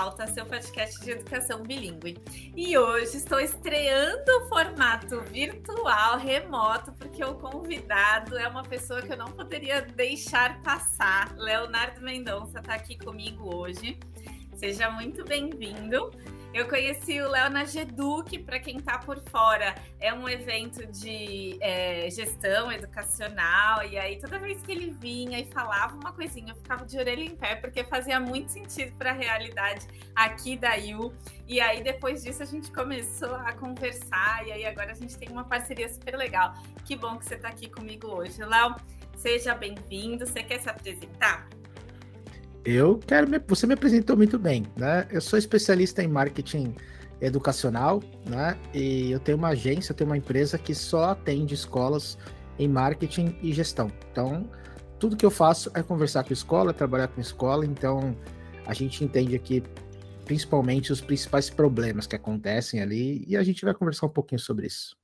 Pauta, seu podcast de educação bilíngue. E hoje estou estreando o formato virtual, remoto, porque o convidado é uma pessoa que eu não poderia deixar passar. Leonardo Mendonça está aqui comigo hoje. Seja muito bem-vindo. Eu conheci o Léo na Geduc, para quem está por fora, é um evento de é, gestão educacional, e aí toda vez que ele vinha e falava uma coisinha, eu ficava de orelha em pé, porque fazia muito sentido para a realidade aqui da IU. E aí depois disso a gente começou a conversar, e aí agora a gente tem uma parceria super legal. Que bom que você está aqui comigo hoje. Léo, seja bem-vindo. Você quer se apresentar? Eu quero. Me, você me apresentou muito bem, né? Eu sou especialista em marketing educacional, né? E eu tenho uma agência, eu tenho uma empresa que só atende escolas em marketing e gestão. Então, tudo que eu faço é conversar com escola, trabalhar com escola. Então, a gente entende aqui principalmente os principais problemas que acontecem ali e a gente vai conversar um pouquinho sobre isso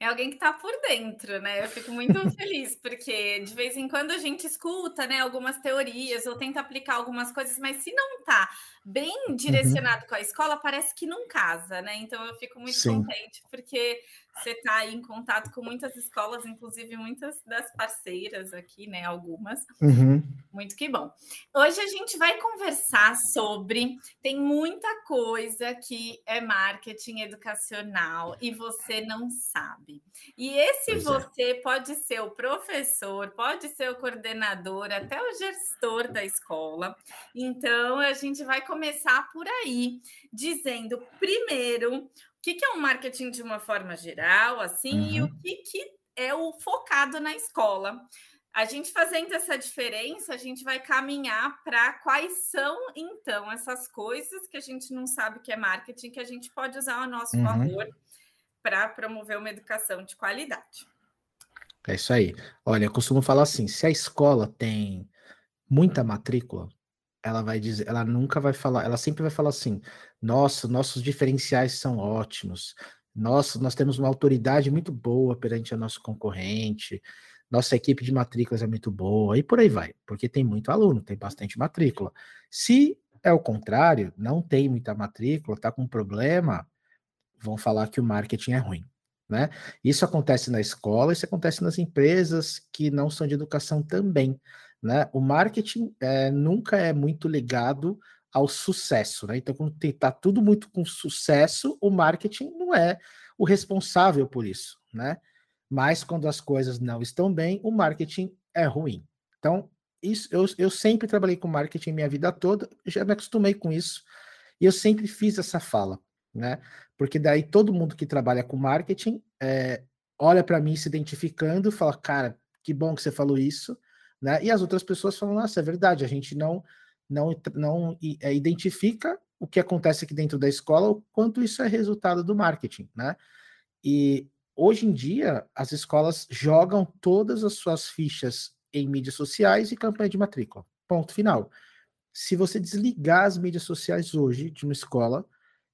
é alguém que está por dentro, né? Eu fico muito feliz, porque de vez em quando a gente escuta né, algumas teorias ou tenta aplicar algumas coisas, mas se não está bem uhum. direcionado uhum. com a escola, parece que não casa, né? Então eu fico muito Sim. contente, porque você está aí em contato com muitas escolas, inclusive muitas das parceiras aqui, né? Algumas. Uhum. Muito que bom. Hoje a gente vai conversar sobre. Tem muita coisa que é marketing educacional e você não sabe. E esse pois é. você é. pode ser o professor, pode ser o coordenador, até o gestor da escola. Então a gente vai começar por aí, dizendo primeiro o que, que é um marketing de uma forma geral, assim, uhum. e o uhum. que, que é o focado na escola. A gente fazendo essa diferença, a gente vai caminhar para quais são, então, essas coisas que a gente não sabe que é marketing, que a gente pode usar a nosso uhum. favor para promover uma educação de qualidade. É isso aí. Olha, eu costumo falar assim: se a escola tem muita matrícula, ela vai dizer, ela nunca vai falar, ela sempre vai falar assim: nossa, nossos diferenciais são ótimos, nossa, nós temos uma autoridade muito boa perante o nosso concorrente, nossa equipe de matrículas é muito boa, e por aí vai, porque tem muito aluno, tem bastante matrícula. Se é o contrário, não tem muita matrícula, tá com problema, vão falar que o marketing é ruim. Né? Isso acontece na escola, isso acontece nas empresas que não são de educação também. Né? O marketing é, nunca é muito ligado ao sucesso. Né? Então, quando está tudo muito com sucesso, o marketing não é o responsável por isso. Né? Mas quando as coisas não estão bem, o marketing é ruim. Então, isso, eu, eu sempre trabalhei com marketing minha vida toda, já me acostumei com isso, e eu sempre fiz essa fala, né? Porque daí todo mundo que trabalha com marketing é, olha para mim se identificando, fala, cara, que bom que você falou isso, né? E as outras pessoas falam, nossa, é verdade, a gente não, não, não é, identifica o que acontece aqui dentro da escola, o quanto isso é resultado do marketing, né? E hoje em dia, as escolas jogam todas as suas fichas em mídias sociais e campanha de matrícula. Ponto final. Se você desligar as mídias sociais hoje de uma escola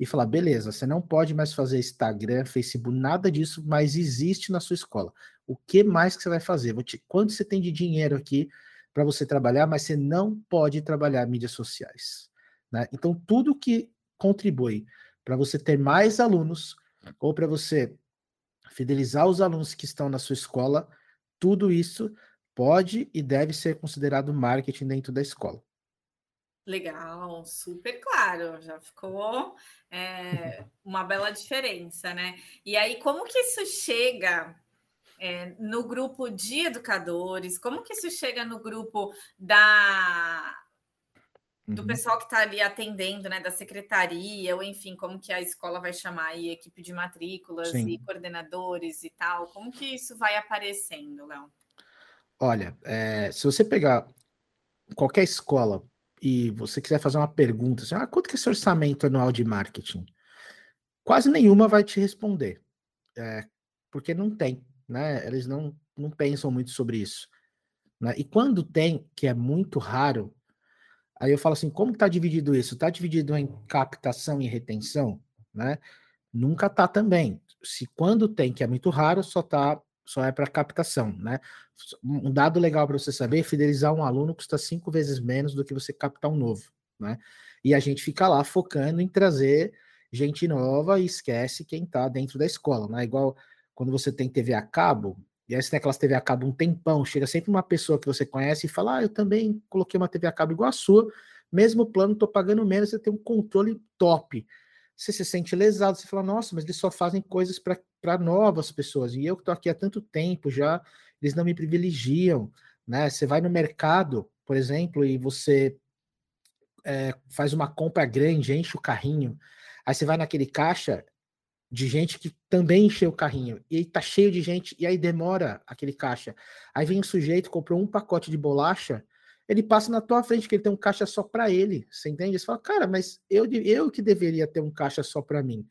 e falar, beleza, você não pode mais fazer Instagram, Facebook, nada disso, mas existe na sua escola. O que mais que você vai fazer? Te, quanto você tem de dinheiro aqui para você trabalhar, mas você não pode trabalhar mídias sociais. Né? Então, tudo que contribui para você ter mais alunos ou para você fidelizar os alunos que estão na sua escola, tudo isso pode e deve ser considerado marketing dentro da escola. Legal, super claro, já ficou é, uma bela diferença, né? E aí, como que isso chega é, no grupo de educadores? Como que isso chega no grupo da do uhum. pessoal que está ali atendendo, né, da secretaria, ou enfim, como que a escola vai chamar aí, equipe de matrículas Sim. e coordenadores e tal, como que isso vai aparecendo, Léo? Olha, é, se você pegar qualquer escola e você quiser fazer uma pergunta, assim, ah, quanto que é esse orçamento anual de marketing? Quase nenhuma vai te responder, é, porque não tem né? Eles não, não pensam muito sobre isso. Né? E quando tem, que é muito raro, aí eu falo assim, como está dividido isso? Está dividido em captação e retenção? Né? Nunca está também. Se quando tem, que é muito raro, só tá só é para captação, né? Um dado legal para você saber, fidelizar um aluno custa cinco vezes menos do que você captar um novo, né? E a gente fica lá focando em trazer gente nova e esquece quem está dentro da escola, né? Igual quando você tem TV a cabo, e aí você tem aquelas TV a cabo um tempão, chega sempre uma pessoa que você conhece e fala: Ah, eu também coloquei uma TV a cabo igual a sua, mesmo plano, tô pagando menos, você tem um controle top. Você se sente lesado, você fala, nossa, mas eles só fazem coisas para novas pessoas, e eu que tô aqui há tanto tempo já, eles não me privilegiam, né? Você vai no mercado, por exemplo, e você é, faz uma compra grande, enche o carrinho, aí você vai naquele caixa, de gente que também encheu o carrinho. E aí tá cheio de gente, e aí demora aquele caixa. Aí vem um sujeito, comprou um pacote de bolacha, ele passa na tua frente, que ele tem um caixa só para ele. Você entende? Você fala, cara, mas eu, eu que deveria ter um caixa só para mim.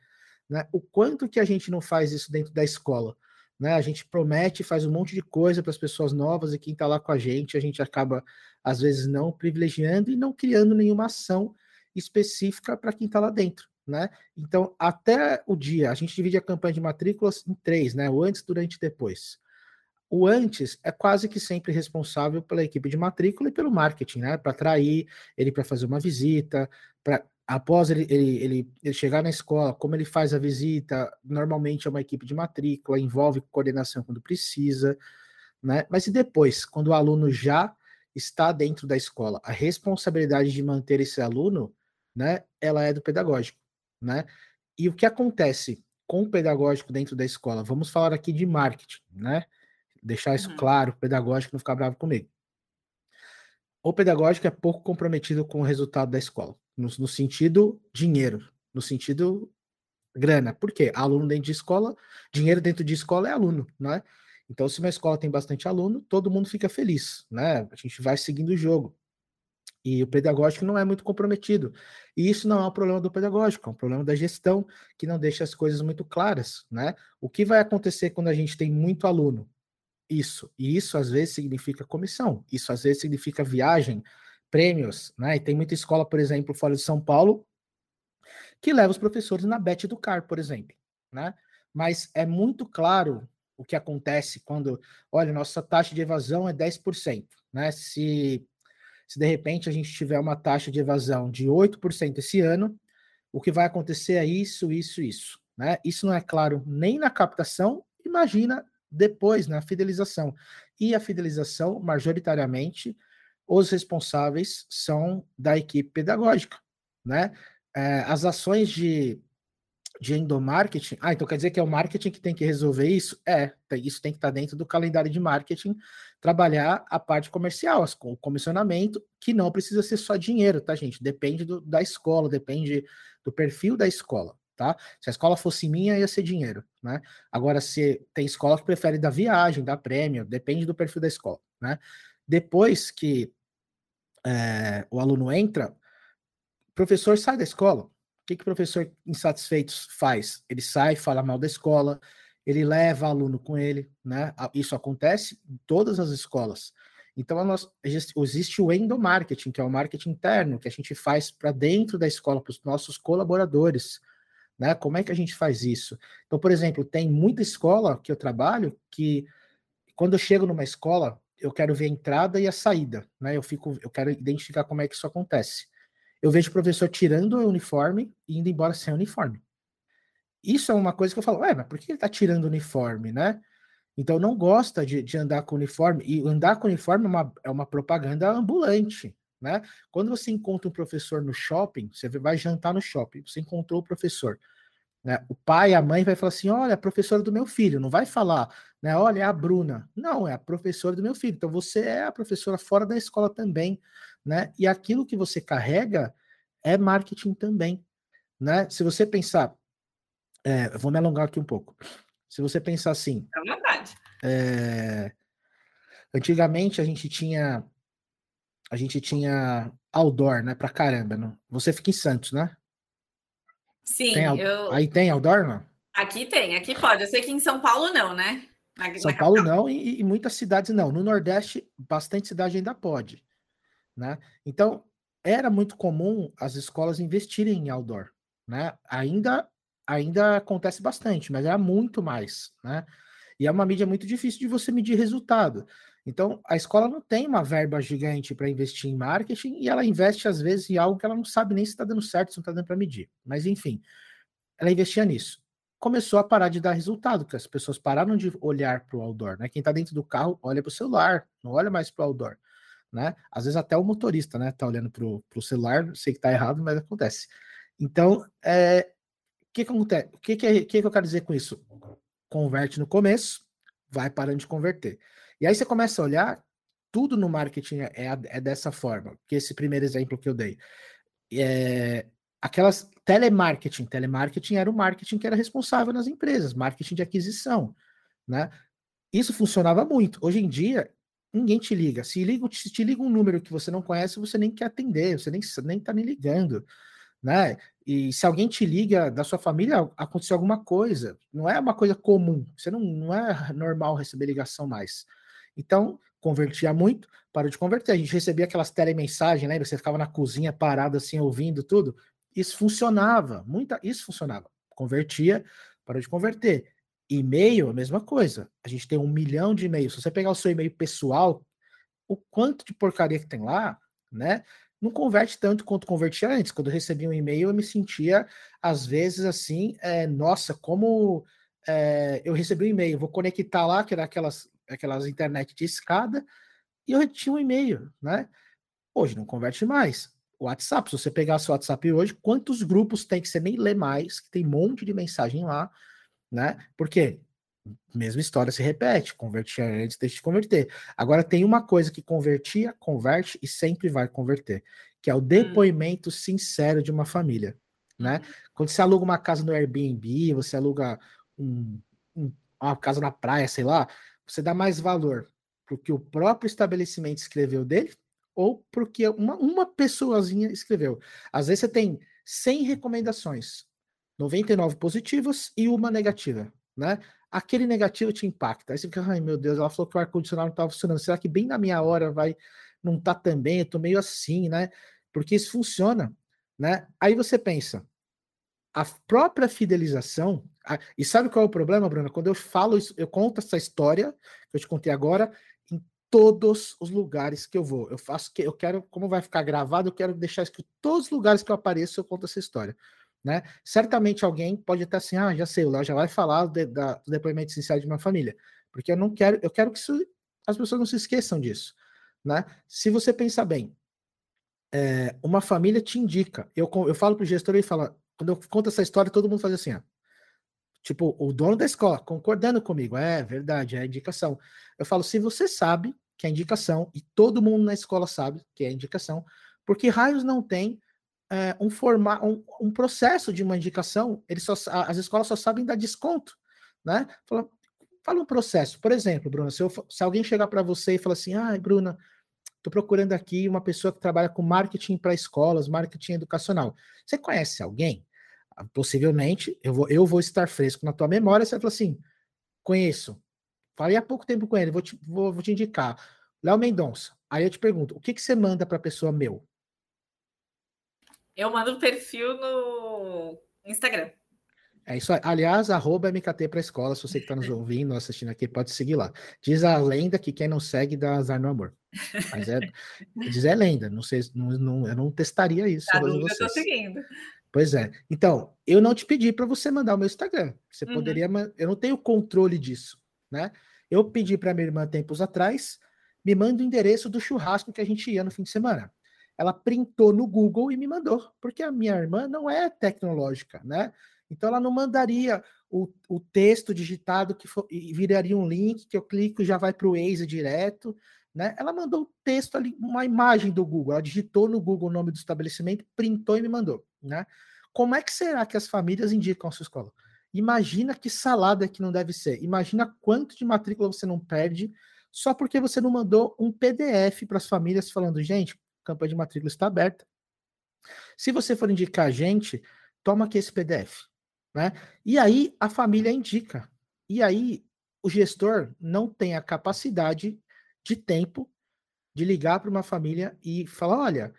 Né? O quanto que a gente não faz isso dentro da escola? Né? A gente promete, faz um monte de coisa para as pessoas novas e quem está lá com a gente, a gente acaba, às vezes, não privilegiando e não criando nenhuma ação específica para quem está lá dentro né? Então, até o dia, a gente divide a campanha de matrículas em três, né? O antes, durante e depois. O antes é quase que sempre responsável pela equipe de matrícula e pelo marketing, né? Para atrair ele para fazer uma visita, para após ele, ele, ele, ele, chegar na escola, como ele faz a visita, normalmente é uma equipe de matrícula, envolve coordenação quando precisa, né? Mas e depois, quando o aluno já está dentro da escola, a responsabilidade de manter esse aluno, né? Ela é do pedagógico né? E o que acontece com o pedagógico dentro da escola? Vamos falar aqui de marketing, né? Deixar isso uhum. claro, o pedagógico não ficar bravo comigo. O pedagógico é pouco comprometido com o resultado da escola, no, no sentido dinheiro, no sentido grana. Por quê? Aluno dentro de escola, dinheiro dentro de escola é aluno, né? Então, se uma escola tem bastante aluno, todo mundo fica feliz, né? A gente vai seguindo o jogo. E o pedagógico não é muito comprometido. E isso não é um problema do pedagógico, é um problema da gestão que não deixa as coisas muito claras, né? O que vai acontecer quando a gente tem muito aluno? Isso. E isso às vezes significa comissão, isso às vezes significa viagem, prêmios, né? E tem muita escola, por exemplo, fora de São Paulo, que leva os professores na Bet do CAR, por exemplo, né? Mas é muito claro o que acontece quando, olha, nossa taxa de evasão é 10%, né? Se se de repente a gente tiver uma taxa de evasão de 8% esse ano, o que vai acontecer é isso, isso, isso. Né? Isso não é claro nem na captação, imagina depois na fidelização. E a fidelização, majoritariamente, os responsáveis são da equipe pedagógica. Né? É, as ações de de endomarketing. Ah, então quer dizer que é o marketing que tem que resolver isso? É, isso tem que estar dentro do calendário de marketing, trabalhar a parte comercial, o comissionamento, que não precisa ser só dinheiro, tá, gente? Depende do, da escola, depende do perfil da escola, tá? Se a escola fosse minha, ia ser dinheiro, né? Agora, se tem escola que prefere dar viagem, dar prêmio, depende do perfil da escola, né? Depois que é, o aluno entra, o professor sai da escola, que, que o professor insatisfeito faz? Ele sai, fala mal da escola, ele leva aluno com ele, né? Isso acontece em todas as escolas. Então, existe o endomarketing, que é o marketing interno, que a gente faz para dentro da escola, para os nossos colaboradores. Né? Como é que a gente faz isso? Então, por exemplo, tem muita escola que eu trabalho que, quando eu chego numa escola, eu quero ver a entrada e a saída. Né? Eu, fico, eu quero identificar como é que isso acontece eu vejo o professor tirando o uniforme e indo embora sem uniforme. Isso é uma coisa que eu falo, ué, mas por que ele está tirando o uniforme, né? Então não gosta de, de, andar com uniforme, e andar com uniforme é uma, é uma propaganda ambulante, né? Quando você encontra um professor no shopping, você vai jantar no shopping, você encontrou o professor, né? O pai, a mãe vai falar assim, olha, a professora do meu filho, não vai falar, né? Olha, é a Bruna. Não, é a professora do meu filho. Então você é a professora fora da escola também, né? E aquilo que você carrega é marketing também, né? Se você pensar, é, vou me alongar aqui um pouco. Se você pensar assim, é verdade. É, antigamente a gente tinha a gente tinha outdoor, né? Pra caramba, não? Você fica em Santos, né? Sim, tem, eu... aí tem outdoor, não? Aqui tem, aqui pode. Eu sei que em São Paulo não, né? Na, São na Paulo não e, e muitas cidades não. No Nordeste, bastante cidade ainda pode. Né? Então, era muito comum as escolas investirem em outdoor. Né? Ainda, ainda acontece bastante, mas era muito mais. Né? E é uma mídia muito difícil de você medir resultado. Então, a escola não tem uma verba gigante para investir em marketing e ela investe, às vezes, em algo que ela não sabe nem se está dando certo, se não está dando para medir. Mas, enfim, ela investia nisso. Começou a parar de dar resultado, porque as pessoas pararam de olhar para o outdoor. Né? Quem está dentro do carro olha para o celular, não olha mais para o outdoor. Né? Às vezes até o motorista né, tá olhando para o celular, sei que está errado, mas acontece. Então, é, que, que acontece? O que, que, é, que, que eu quero dizer com isso? Converte no começo, vai parando de converter. E aí você começa a olhar, tudo no marketing é, é, é dessa forma, que esse primeiro exemplo que eu dei. É, aquelas telemarketing, telemarketing era o marketing que era responsável nas empresas, marketing de aquisição, né? Isso funcionava muito. Hoje em dia, ninguém te liga. Se, liga, se te liga um número que você não conhece, você nem quer atender, você nem, nem tá nem ligando, né? E se alguém te liga da sua família, aconteceu alguma coisa. Não é uma coisa comum. Você não, não é normal receber ligação mais. Então, convertia muito, parou de converter. A gente recebia aquelas telemensagens, lembra? Você ficava na cozinha parado assim, ouvindo tudo. Isso funcionava, muita, isso funcionava. Convertia, parou de converter. E-mail, a mesma coisa. A gente tem um milhão de e-mails. Se você pegar o seu e-mail pessoal, o quanto de porcaria que tem lá, né? Não converte tanto quanto convertia antes. Quando eu recebia um e-mail, eu me sentia, às vezes, assim, é, nossa, como é, eu recebi um e-mail, vou conectar lá, que era aquelas aquelas internet de escada, e eu tinha um e-mail, né? Hoje não converte mais. O WhatsApp, se você pegar seu WhatsApp hoje, quantos grupos tem que você nem lê mais, que tem um monte de mensagem lá, né? Porque mesma história se repete, convertia antes, deixa de converter. Agora tem uma coisa que convertia, converte e sempre vai converter, que é o hum. depoimento sincero de uma família, né? Uhum. Quando você aluga uma casa no Airbnb, você aluga um, um, uma casa na praia, sei lá, você dá mais valor para o que o próprio estabelecimento escreveu dele ou para que uma, uma pessoazinha escreveu. Às vezes você tem 100 recomendações, 99 positivas e uma negativa, né? Aquele negativo te impacta. Aí você fica, ai meu Deus, ela falou que o ar-condicionado não estava funcionando. Será que bem na minha hora vai não tá também? Eu tô meio assim, né? Porque isso funciona, né? Aí você pensa, a própria fidelização. A, e sabe qual é o problema, Bruna? Quando eu falo isso, eu conto essa história que eu te contei agora em todos os lugares que eu vou. Eu faço que eu quero, como vai ficar gravado, eu quero deixar isso que todos os lugares que eu apareço eu conto essa história. Né? Certamente alguém pode estar assim, ah, já sei, o Léo já vai falar de, da, do depoimento essencial de uma família, porque eu não quero, eu quero que isso, as pessoas não se esqueçam disso, né? Se você pensar bem, é, uma família te indica, eu, eu falo para o gestor e fala, quando eu conto essa história, todo mundo faz assim, ó. Tipo, o dono da escola concordando comigo. É verdade, é indicação. Eu falo, se você sabe que é indicação, e todo mundo na escola sabe que é indicação, porque raios não tem é, um, forma, um, um, processo de uma indicação, eles só, as escolas só sabem dar desconto, né? Fala, fala um processo. Por exemplo, Bruna, se, eu, se alguém chegar para você e falar assim, ah, Bruna, Estou procurando aqui uma pessoa que trabalha com marketing para escolas, marketing educacional. Você conhece alguém? possivelmente, eu vou, eu vou estar fresco na tua memória, você vai falar assim, conheço, falei há pouco tempo com ele, vou te, vou, vou te indicar, Léo Mendonça, aí eu te pergunto, o que, que você manda para a pessoa meu? Eu mando um perfil no Instagram. É isso aí. Aliás, arroba MKT para escola, se você que está nos ouvindo, assistindo aqui, pode seguir lá. Diz a lenda que quem não segue dá azar no amor. Mas é, diz é lenda, não sei, não, não, eu não testaria isso. Tá eu estou seguindo. Pois é. Então, eu não te pedi para você mandar o meu Instagram. Você uhum. poderia. Eu não tenho controle disso, né? Eu pedi para minha irmã tempos atrás, me manda o endereço do churrasco que a gente ia no fim de semana. Ela printou no Google e me mandou, porque a minha irmã não é tecnológica, né? Então ela não mandaria o, o texto digitado que for, viraria um link que eu clico e já vai para o Waze direto. Né? Ela mandou o texto ali, uma imagem do Google. Ela digitou no Google o nome do estabelecimento, printou e me mandou. Né? Como é que será que as famílias indicam a sua escola? Imagina que salada que não deve ser. Imagina quanto de matrícula você não perde só porque você não mandou um PDF para as famílias falando, gente, campanha de matrícula está aberta. Se você for indicar a gente, toma aqui esse PDF. Né? E aí a família indica. E aí o gestor não tem a capacidade de tempo de ligar para uma família e falar: olha,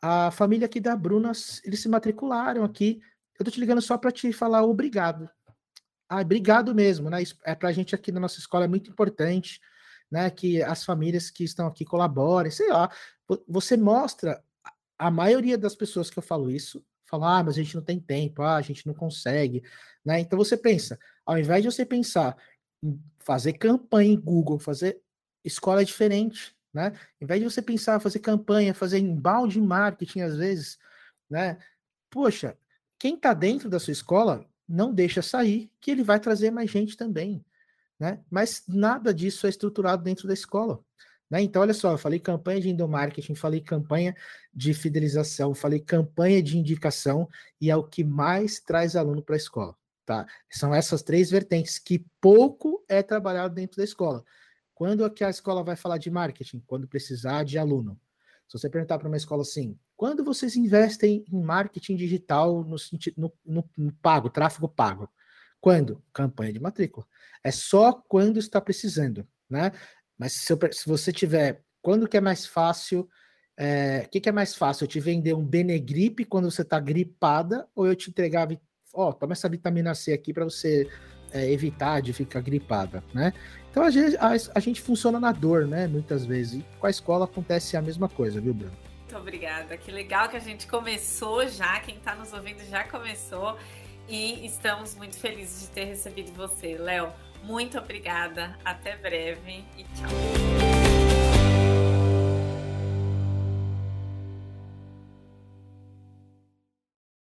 a família aqui da Bruna, eles se matricularam aqui. Eu tô te ligando só para te falar obrigado. Ah, obrigado mesmo, né? É para a gente aqui na nossa escola é muito importante. né? Que as famílias que estão aqui colaborem, sei lá. Você mostra a maioria das pessoas que eu falo isso, falar, ah, mas a gente não tem tempo, ah, a gente não consegue, né? Então você pensa, ao invés de você pensar em fazer campanha em Google, fazer escola diferente, né? Ao invés de você pensar fazer campanha, fazer embalde marketing às vezes, né? Poxa, quem está dentro da sua escola não deixa sair, que ele vai trazer mais gente também, né? Mas nada disso é estruturado dentro da escola. Né? Então, olha só, eu falei campanha de endomarketing, falei campanha de fidelização, falei campanha de indicação, e é o que mais traz aluno para a escola. Tá? São essas três vertentes que pouco é trabalhado dentro da escola. Quando é que a escola vai falar de marketing? Quando precisar de aluno. Se você perguntar para uma escola assim, quando vocês investem em marketing digital no, no, no, no pago, tráfego pago? Quando? Campanha de matrícula. É só quando está precisando, né? Mas se, eu, se você tiver, quando que é mais fácil? O é, que, que, é mais fácil? Eu te vender um Benegripe quando você está gripada ou eu te entregar, ó, oh, toma essa vitamina C aqui para você é, evitar de ficar gripada, né? Então a gente, a, a gente funciona na dor, né? Muitas vezes. E com a escola acontece a mesma coisa, viu, Bruno? Muito obrigada. Que legal que a gente começou já. Quem está nos ouvindo já começou. E estamos muito felizes de ter recebido você, Léo. Muito obrigada, até breve e tchau.